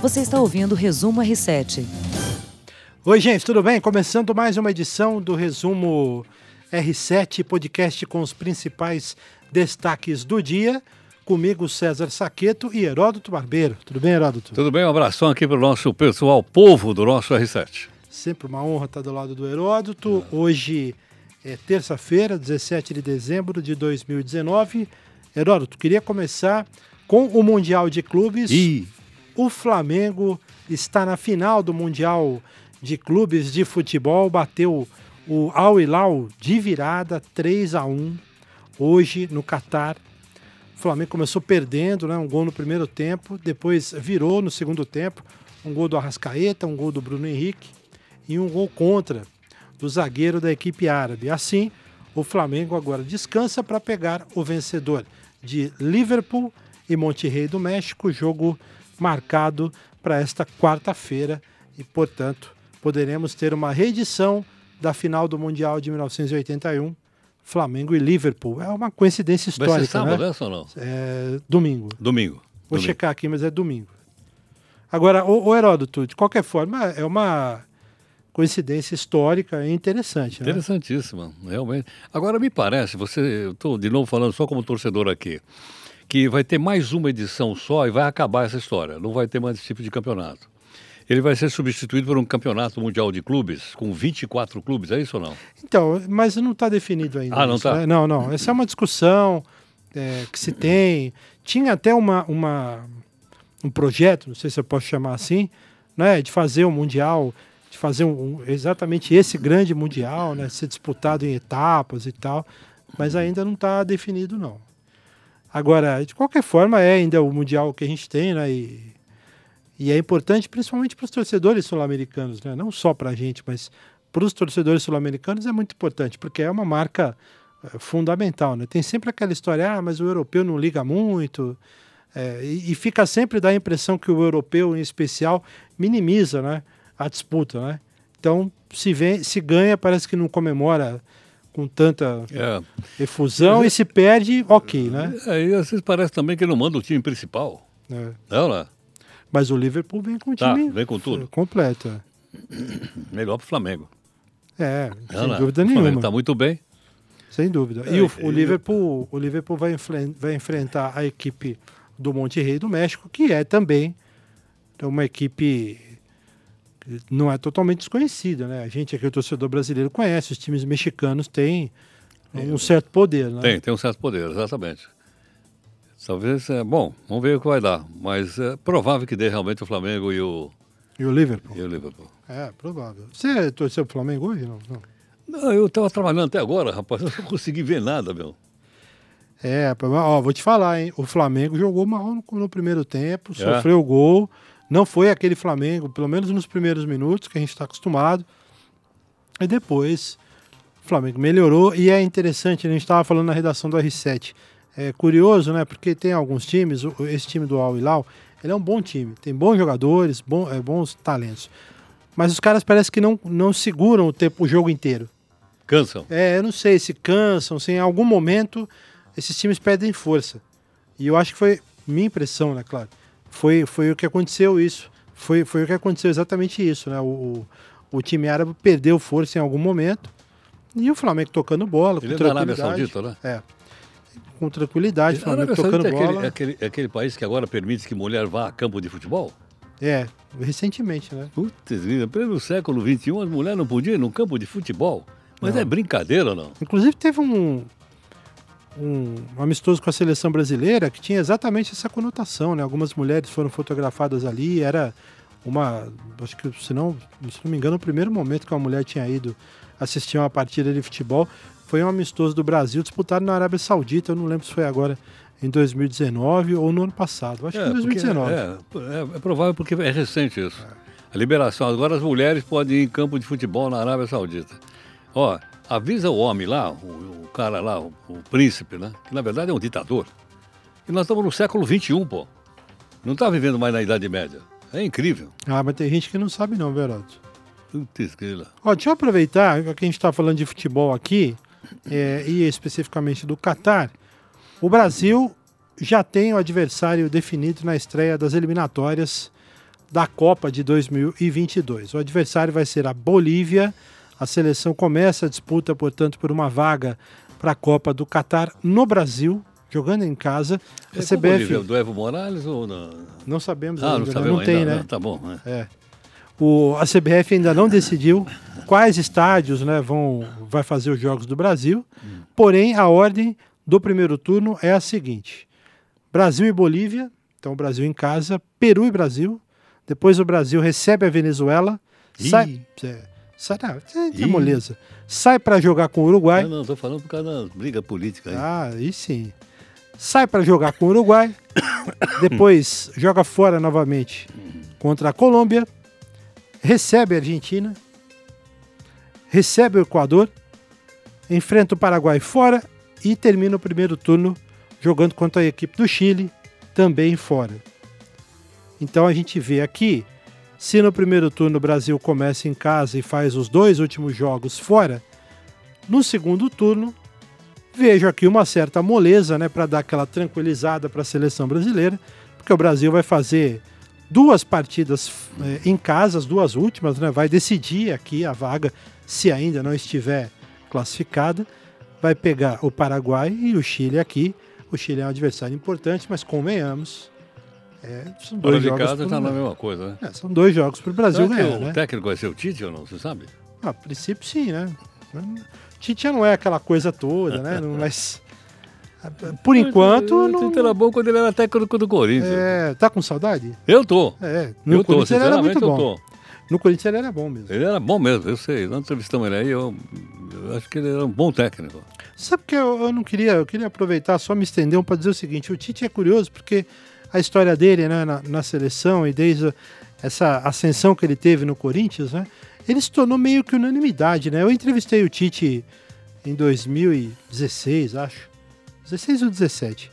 Você está ouvindo o Resumo R7. Oi, gente, tudo bem? Começando mais uma edição do Resumo R7, podcast com os principais destaques do dia. Comigo, César Saqueto e Heródoto Barbeiro. Tudo bem, Heródoto? Tudo bem, um abração aqui para o nosso pessoal, povo do nosso R7. Sempre uma honra estar do lado do Heródoto. É. Hoje é terça-feira, 17 de dezembro de 2019. Heródoto, queria começar com o Mundial de Clubes. E... O Flamengo está na final do Mundial de Clubes de Futebol, bateu o Al Hilal de virada 3 a 1 hoje no Catar. O Flamengo começou perdendo, né, um gol no primeiro tempo, depois virou no segundo tempo, um gol do Arrascaeta, um gol do Bruno Henrique e um gol contra do zagueiro da equipe árabe. Assim, o Flamengo agora descansa para pegar o vencedor de Liverpool e Monterrey do México, jogo marcado para esta quarta-feira e, portanto, poderemos ter uma reedição da final do Mundial de 1981, Flamengo e Liverpool. É uma coincidência histórica. Vai ser sábado né? essa ou não? É domingo. Domingo. Vou domingo. checar aqui, mas é domingo. Agora, o, o Heródoto, de qualquer forma, é uma coincidência histórica e interessante. Né? Interessantíssima, realmente. Agora, me parece, você, eu estou de novo falando só como torcedor aqui, que vai ter mais uma edição só e vai acabar essa história. Não vai ter mais esse tipo de campeonato. Ele vai ser substituído por um campeonato mundial de clubes, com 24 clubes, é isso ou não? Então, mas não está definido ainda. Ah, não está? Né? Não, não. Essa é uma discussão é, que se tem. Tinha até uma, uma, um projeto, não sei se eu posso chamar assim, né, de fazer um mundial, de fazer um, exatamente esse grande mundial, né, ser disputado em etapas e tal, mas ainda não está definido, não. Agora, de qualquer forma, é ainda o Mundial que a gente tem, né? E, e é importante principalmente para os torcedores sul-americanos, né? Não só para a gente, mas para os torcedores sul-americanos é muito importante, porque é uma marca é, fundamental, né? Tem sempre aquela história, ah, mas o europeu não liga muito, é, e, e, fica sempre da impressão que o europeu, em especial, minimiza, né? A disputa, né? Então, se, vem, se ganha, parece que não comemora com tanta é. efusão e se perde, ok, né? É, e às vezes parece também que ele não manda o time principal. É. Não, né? Mas o Liverpool vem com o tá, time vem com tudo. completo. É. Melhor para o Flamengo. É, não, sem não. dúvida nenhuma. O Flamengo está muito bem. Sem dúvida. É, e o, o, Liverpool, o Liverpool vai, vai enfrentar a equipe do Monte Rei do México, que é também uma equipe não é totalmente desconhecida, né? A gente aqui, o torcedor brasileiro, conhece, os times mexicanos têm um certo poder, né? Tem, tem um certo poder, exatamente. Talvez, é, bom, vamos ver o que vai dar, mas é provável que dê realmente o Flamengo e o... E o Liverpool. E o Liverpool. É, provável. Você torceu pro Flamengo hoje? Não, não. não eu estava trabalhando até agora, rapaz, eu não consegui ver nada, meu. É, ó, vou te falar, hein? O Flamengo jogou mal no, no primeiro tempo, é. sofreu gol não foi aquele Flamengo, pelo menos nos primeiros minutos, que a gente está acostumado. E depois o Flamengo melhorou e é interessante, a gente estava falando na redação do R7. É curioso, né? Porque tem alguns times, esse time do Al Hilal, ele é um bom time, tem bons jogadores, bom, é, bons talentos. Mas os caras parecem que não, não seguram o, tempo, o jogo inteiro. Cansam? É, eu não sei se cansam, se em algum momento esses times perdem força. E eu acho que foi minha impressão, né, claro foi, foi o que aconteceu isso. Foi, foi o que aconteceu exatamente isso, né? O, o, time árabe perdeu força em algum momento e o Flamengo tocando bola. Ele com é da Arábia Saudita, né? É. Com tranquilidade, o Flamengo tocando é bola. Aquele, é aquele, é aquele país que agora permite que mulher vá a campo de futebol? É, recentemente, né? Putz, em pleno século XXI, as mulheres não podiam ir no campo de futebol. Mas não. é brincadeira, não? Inclusive teve um, um amistoso com a seleção brasileira que tinha exatamente essa conotação, né? Algumas mulheres foram fotografadas ali, era uma, acho que se não, se não me engano, o primeiro momento que uma mulher tinha ido assistir uma partida de futebol foi um amistoso do Brasil disputado na Arábia Saudita, eu não lembro se foi agora em 2019 ou no ano passado, acho é, que em 2019. É, é, é, provável porque é recente isso. A liberação, agora as mulheres podem ir em campo de futebol na Arábia Saudita. Ó, avisa o homem lá, o, o cara lá, o, o, príncipe, né? Que na verdade é um ditador. E nós estamos no século XXI, pô. Não está vivendo mais na Idade Média. É incrível. Ah, mas tem gente que não sabe não, Veraldo. Putz, Ó, deixa eu aproveitar que a gente está falando de futebol aqui, é, e especificamente do Catar. O Brasil já tem o adversário definido na estreia das eliminatórias da Copa de 2022. O adversário vai ser a Bolívia. A seleção começa a disputa, portanto, por uma vaga para a Copa do Catar no Brasil, jogando em casa. A é CBF Bolívia, do Evo Morales ou não? Não sabemos ah, ainda, não, né? sabemos não tem, ainda, né? Não, tá bom. É. é. O, a CBF ainda não decidiu quais estádios né, vão vai fazer os jogos do Brasil. Hum. Porém, a ordem do primeiro turno é a seguinte: Brasil e Bolívia, então o Brasil em casa, Peru e Brasil. Depois o Brasil recebe a Venezuela, Ih. sai, é, sai é, é moleza. Sai para jogar com o Uruguai. Não, não, tô falando por causa da briga política aí. Ah, aí sim. Sai para jogar com o Uruguai. depois joga fora novamente contra a Colômbia. Recebe a Argentina. Recebe o Equador. Enfrenta o Paraguai fora e termina o primeiro turno jogando contra a equipe do Chile, também fora. Então a gente vê aqui, se no primeiro turno o Brasil começa em casa e faz os dois últimos jogos fora, no segundo turno vejo aqui uma certa moleza, né, para dar aquela tranquilizada para a seleção brasileira, porque o Brasil vai fazer duas partidas eh, em casa, as duas últimas, né, vai decidir aqui a vaga se ainda não estiver classificada, vai pegar o Paraguai e o Chile aqui. O Chile é um adversário importante, mas convenhamos, é, são dois jogos. casa está na mesma coisa, né? É, são dois jogos para o Brasil ganhar. O né? técnico vai ser o Tite ou não? Você sabe? Ah, a princípio, sim, né? Tite não é aquela coisa toda, né? Mas. Por enquanto. O Tite era bom quando ele era técnico do Corinthians. É, tá com saudade? Eu tô. É, no eu Corinthians tô, ele era muito bom. No Corinthians ele era bom mesmo. Ele era bom mesmo, eu sei. Nós entrevistamos ele aí, eu, eu acho que ele era um bom técnico. Sabe que eu, eu não queria, eu queria aproveitar, só me estender um para dizer o seguinte: o Tite é curioso porque a história dele né, na, na seleção e desde essa ascensão que ele teve no Corinthians, né, ele se tornou meio que unanimidade. Né? Eu entrevistei o Tite em 2016, acho. 16 ou 17.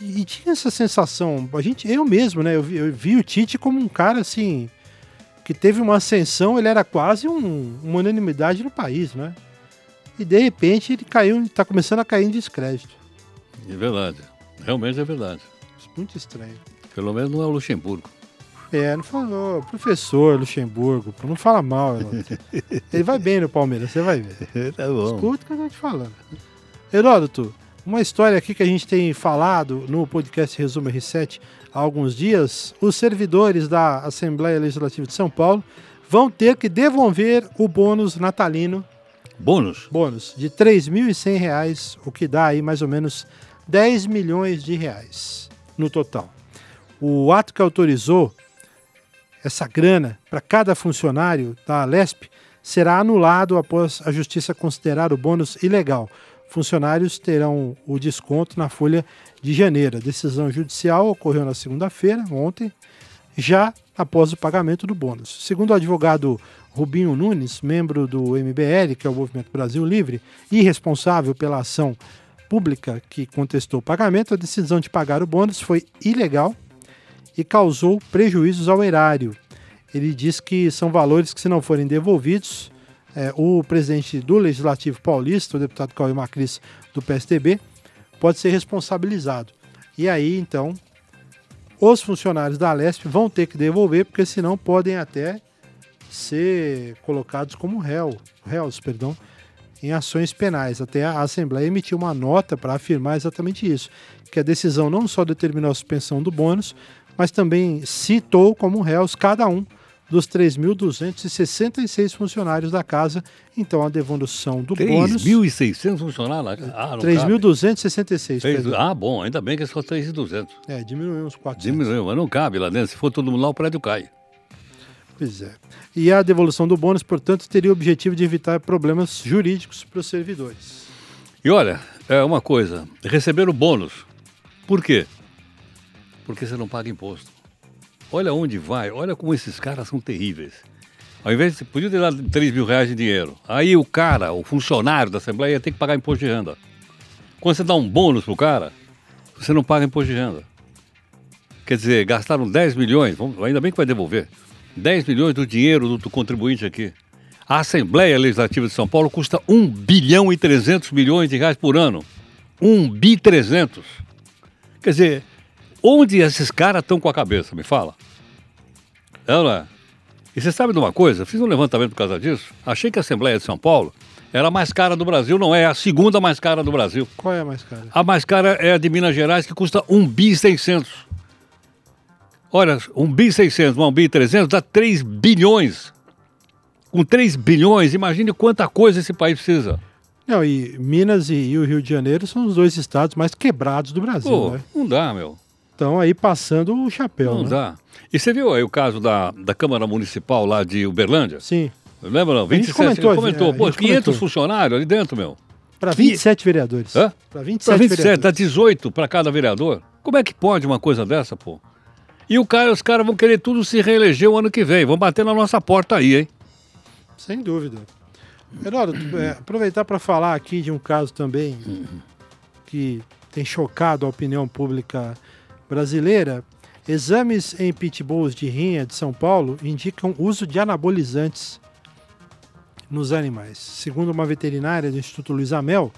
E, e tinha essa sensação, a gente, eu mesmo, né, eu vi, eu vi o Tite como um cara assim que teve uma ascensão, ele era quase um, uma unanimidade no país, né? E de repente ele caiu, está começando a cair em descrédito. É verdade, realmente é verdade. Muito estranho. Pelo menos não é o Luxemburgo. É, não falou, professor Luxemburgo, não fala mal. Ele vai bem no Palmeiras, você vai ver. tá bom. Escuta o que eu tô te falando. Heródoto, uma história aqui que a gente tem falado no podcast Resumo R7 há alguns dias, os servidores da Assembleia Legislativa de São Paulo vão ter que devolver o bônus natalino. Bônus? Bônus de R$ 3.100, o que dá aí mais ou menos 10 milhões de reais no total. O ato que autorizou essa grana para cada funcionário da Lesp será anulado após a justiça considerar o bônus ilegal. Funcionários terão o desconto na folha de janeiro. A decisão judicial ocorreu na segunda-feira, ontem, já após o pagamento do bônus. Segundo o advogado Rubinho Nunes, membro do MBL, que é o Movimento Brasil Livre, e responsável pela ação pública que contestou o pagamento, a decisão de pagar o bônus foi ilegal e causou prejuízos ao erário. Ele diz que são valores que, se não forem devolvidos, é, o presidente do Legislativo Paulista, o deputado Cauê Macris, do PSDB, pode ser responsabilizado. E aí, então, os funcionários da Lesp vão ter que devolver, porque senão podem até ser colocados como réu, réus, perdão, em ações penais. Até a Assembleia emitiu uma nota para afirmar exatamente isso, que a decisão não só determinou a suspensão do bônus, mas também citou como réus cada um dos 3.266 funcionários da casa. Então, a devolução do 3. bônus... 3.600 funcionários? Ah, 3.266. Ah, bom, ainda bem que é só 3.200. É, diminuiu uns 400. Diminuiu, mas não cabe lá dentro. Se for todo mundo lá, o prédio cai. Pois é. E a devolução do bônus, portanto, teria o objetivo de evitar problemas jurídicos para os servidores. E olha, é uma coisa, receber o bônus. Por quê? Porque você não paga imposto. Olha onde vai, olha como esses caras são terríveis. Ao invés de, podia ter dado 3 mil reais de dinheiro. Aí o cara, o funcionário da Assembleia ia ter que pagar imposto de renda. Quando você dá um bônus pro cara, você não paga imposto de renda. Quer dizer, gastaram 10 milhões, ainda bem que vai devolver. 10 milhões do dinheiro do, do contribuinte aqui. A Assembleia Legislativa de São Paulo custa 1 bilhão e 300 milhões de reais por ano. 1 bi 300. Quer dizer, onde esses caras estão com a cabeça, me fala? É, não é? E você sabe de uma coisa? Fiz um levantamento por causa disso. Achei que a Assembleia de São Paulo era a mais cara do Brasil. Não é, é a segunda mais cara do Brasil. Qual é a mais cara? A mais cara é a de Minas Gerais, que custa 1 bi 600. Olha, 1 bi 600, 1 bi 300 dá 3 bilhões. Com 3 bilhões, imagine quanta coisa esse país precisa. Não, e Minas e, e o Rio de Janeiro são os dois estados mais quebrados do Brasil, Pô, né? não dá, meu. Estão aí passando o chapéu, Não né? dá. E você viu aí o caso da, da Câmara Municipal lá de Uberlândia? Sim. Lembra não? gente 27, comentou, comentou. é, Pô, gente 500 comentou. funcionários ali dentro, meu. Para 27 vereadores. Hã? Para 27, Para 27, dá vereadores. 18 para cada vereador. Como é que pode uma coisa dessa, pô? E o cara, os caras vão querer tudo se reeleger o ano que vem. Vão bater na nossa porta aí, hein? Sem dúvida. Geraldo, é, aproveitar para falar aqui de um caso também que tem chocado a opinião pública brasileira. Exames em pitbulls de rinha de São Paulo indicam uso de anabolizantes nos animais. Segundo uma veterinária do Instituto Luiz Amel,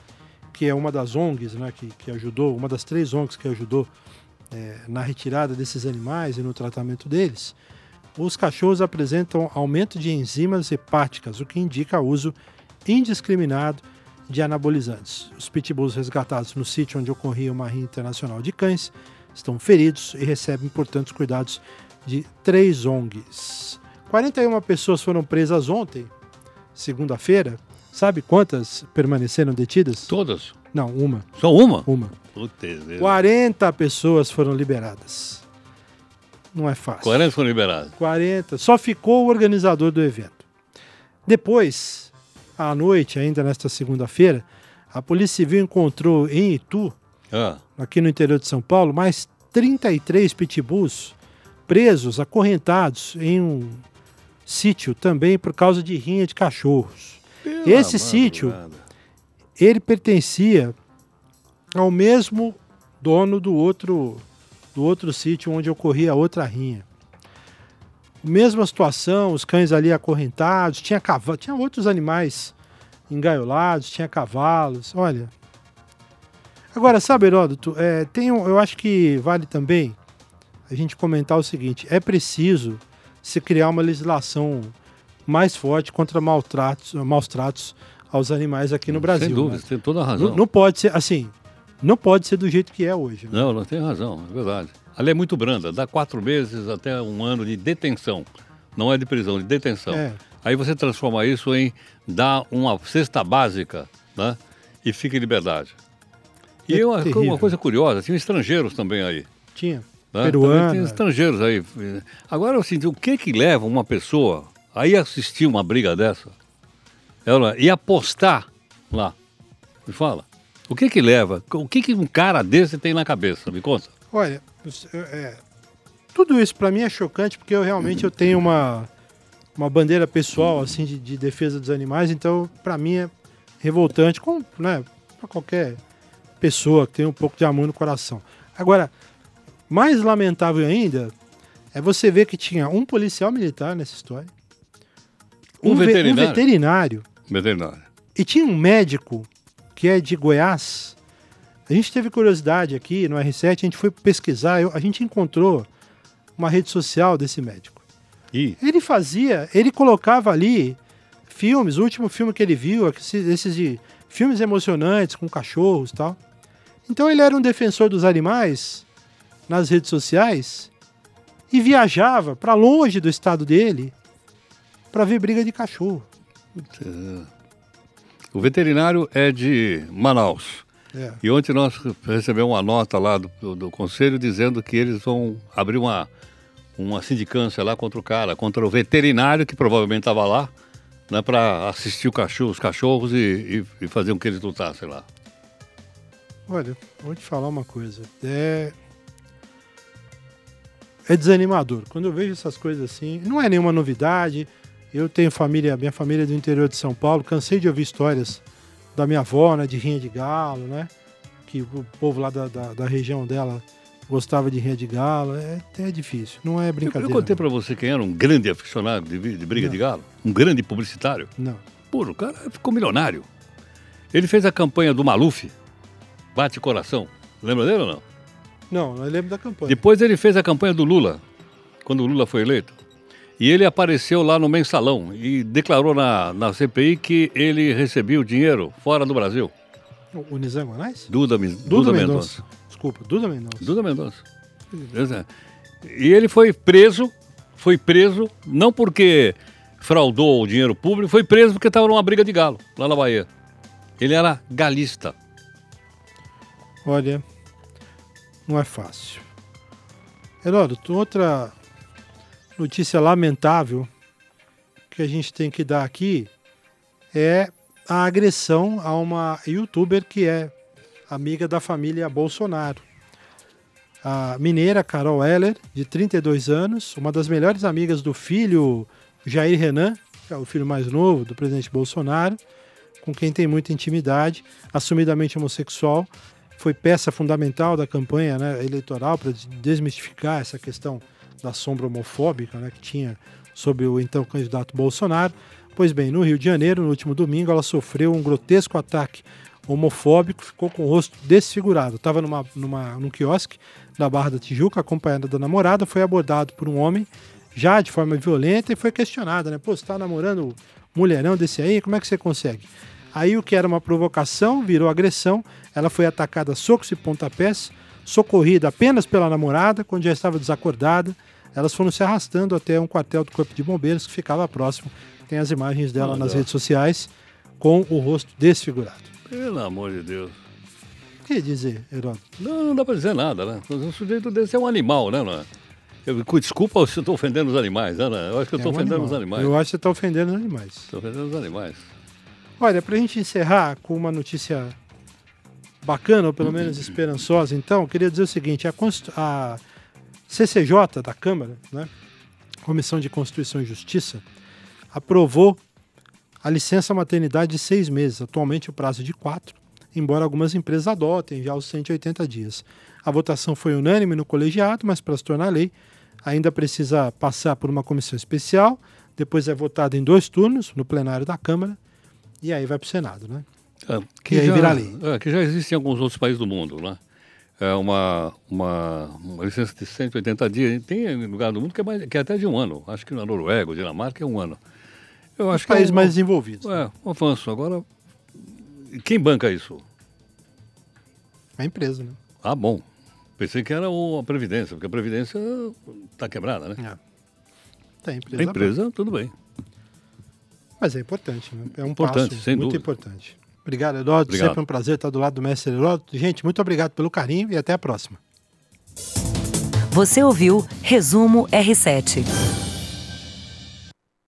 que é uma das ONGs né, que, que ajudou, uma das três ONGs que ajudou é, na retirada desses animais e no tratamento deles, os cachorros apresentam aumento de enzimas hepáticas, o que indica uso indiscriminado de anabolizantes. Os pitbulls resgatados no sítio onde ocorria uma rinha internacional de cães estão feridos e recebem importantes cuidados de três ONGs. 41 pessoas foram presas ontem, segunda-feira. Sabe quantas permaneceram detidas? Todas. Não, uma. Só uma? Uma. Putz, 40 pessoas foram liberadas. Não é fácil. 40 foram liberados. 40. Só ficou o organizador do evento. Depois, à noite, ainda nesta segunda-feira, a Polícia Civil encontrou em Itu, Ah, aqui no interior de São Paulo, mais 33 pitbulls presos, acorrentados em um sítio também por causa de rinha de cachorros. pela Esse sítio. Ele pertencia ao mesmo dono do outro do outro sítio onde ocorria a outra rinha. Mesma situação, os cães ali acorrentados, tinha cavalo, tinha outros animais engaiolados, tinha cavalos, olha. Agora, sabe, Heródoto, é, tem um, eu acho que vale também a gente comentar o seguinte, é preciso se criar uma legislação mais forte contra maltratos, maus tratos aos animais aqui no Brasil. Sem né? dúvida, você tem toda a razão. Não, não pode ser assim. Não pode ser do jeito que é hoje. né? Não, não tem razão, é verdade. A lei é muito branda, dá quatro meses até um ano de detenção. Não é de prisão, de detenção. É. Aí você transforma isso em dar uma cesta básica né? e fica em liberdade. E É uma, terrível. uma coisa curiosa, tinha estrangeiros também aí. Tinha. Né? Peruana. Tem estrangeiros aí. Agora, assim, o que que leva uma pessoa a ir assistir uma briga dessa? Ela, e apostar lá? Me fala. O que que leva? O que que um cara desse tem na cabeça? Me conta. Olha, é, tudo isso para mim é chocante porque eu realmente eu tenho uma, uma bandeira pessoal assim de, de defesa dos animais, então para mim é revoltante, com, né, para qualquer pessoa que tem um pouco de amor no coração. Agora, mais lamentável ainda é você ver que tinha um policial militar nessa história, Um ve- veterinário. um veterinário Veterinário. e tinha um médico que é de Goiás. A gente teve curiosidade aqui no R7, a gente foi pesquisar, eu- a gente encontrou uma rede social desse médico. E Ele fazia, ele colocava ali filmes, o último filme que ele viu, esses esses de filmes emocionantes com cachorros e tal. Então ele era um defensor dos animais nas redes sociais e viajava para longe do estado dele para ver briga de cachorro. O veterinário é de Manaus. É. E ontem nós recebemos uma nota lá do, do, do conselho dizendo que eles vão abrir uma, uma sindicância lá contra o cara, contra o veterinário que provavelmente estava lá, né, para assistir cachorro, os cachorros e, e, e fazer com que eles lutassem lá. Olha, vou te falar uma coisa. É. É desanimador. Quando eu vejo essas coisas assim, não é nenhuma novidade. Eu tenho família, minha família é do interior de São Paulo, cansei de ouvir histórias da minha avó, né, de rinha de galo, né? Que o povo lá da, da, da região dela gostava de rinha de galo. É, é difícil, não é Eu, eu brincadeira. contei para você quem era um grande aficionado de, de briga Não. de galo, um grande publicitário. Não. Pô, o cara ficou milionário. Ele fez a campanha do Maluf, Bate Coração. Lembra dele ou não? Não, eu lembro da campanha. Depois ele fez a campanha do Lula, quando o Lula foi eleito. E ele apareceu lá no mensalão e declarou na, na CPI que ele recebia o dinheiro fora do Brasil. O Nizam Guanais? Duda, Duda, Duda Mendonça. Desculpa, Duda Mendonça. Duda Mendonça. E ele foi preso, foi preso, não porque fraudou o dinheiro público, foi preso porque estava numa briga de galo, lá na Bahia. Ele era galista. Olha, não é fácil. Heródoto, outra notícia lamentável que a gente tem que dar aqui é a agressão a uma youtuber que é amiga da família Bolsonaro. A mineira Carol Heller, de 32 anos, uma das melhores amigas do filho Jair Renan, que é o filho mais novo do presidente Bolsonaro, com quem tem muita intimidade, assumidamente homossexual, foi peça fundamental da campanha né, eleitoral para desmistificar essa questão da sombra homofóbica né, que tinha sobre o então candidato Bolsonaro. Pois bem, no Rio de Janeiro, no último domingo, ela sofreu um grotesco ataque homofóbico, ficou com o rosto desfigurado. Estava numa, numa, num quiosque da Barra da Tijuca, acompanhada da namorada, foi abordado por um homem já de forma violenta e foi questionada, né? Pô, você tá namorando mulherão desse aí, como é que você consegue? Aí o que era uma provocação virou agressão, ela foi atacada a socos e pontapés, socorrida apenas pela namorada, quando já estava desacordada. Elas foram se arrastando até um quartel do Corpo de Bombeiros que ficava próximo. Tem as imagens dela nas redes sociais com o rosto desfigurado. Pelo amor de Deus. O que dizer, Heródoto? Não, não dá para dizer nada, né? Um sujeito desse é um animal, né? Não é? Eu, desculpa se eu estou ofendendo os animais, né? Eu acho que eu estou é um ofendendo animal. os animais. Eu acho que você está ofendendo os animais. Estou ofendendo os animais. Olha, para a gente encerrar com uma notícia bacana, ou pelo menos esperançosa, então, queria dizer o seguinte: a, a CCJ da Câmara, né, Comissão de Constituição e Justiça, aprovou a licença maternidade de seis meses, atualmente o prazo de quatro, embora algumas empresas adotem já os 180 dias. A votação foi unânime no colegiado, mas para se tornar lei, ainda precisa passar por uma comissão especial, depois é votado em dois turnos no plenário da Câmara e aí vai para o Senado, né? É, que e aí já, vira lei. É, que já existe em alguns outros países do mundo, né? É uma, uma, uma, licença de 180 dias. Tem lugar do mundo que é, mais, que é até de um ano. Acho que na Noruega, Dinamarca é um ano. Eu acho Os que países é um, mais desenvolvidos. É, né? um avanço. Agora, quem banca isso? A empresa, né? Ah, bom. Pensei que era a Previdência, porque a Previdência está quebrada, né? É. Tem empresa. A empresa, tudo bem. Mas é importante, né? É um importante, passo muito dúvida. importante. Obrigado, Heródoto. Obrigado. Sempre um prazer estar do lado do mestre Heródoto. Gente, muito obrigado pelo carinho e até a próxima. Você ouviu Resumo R7.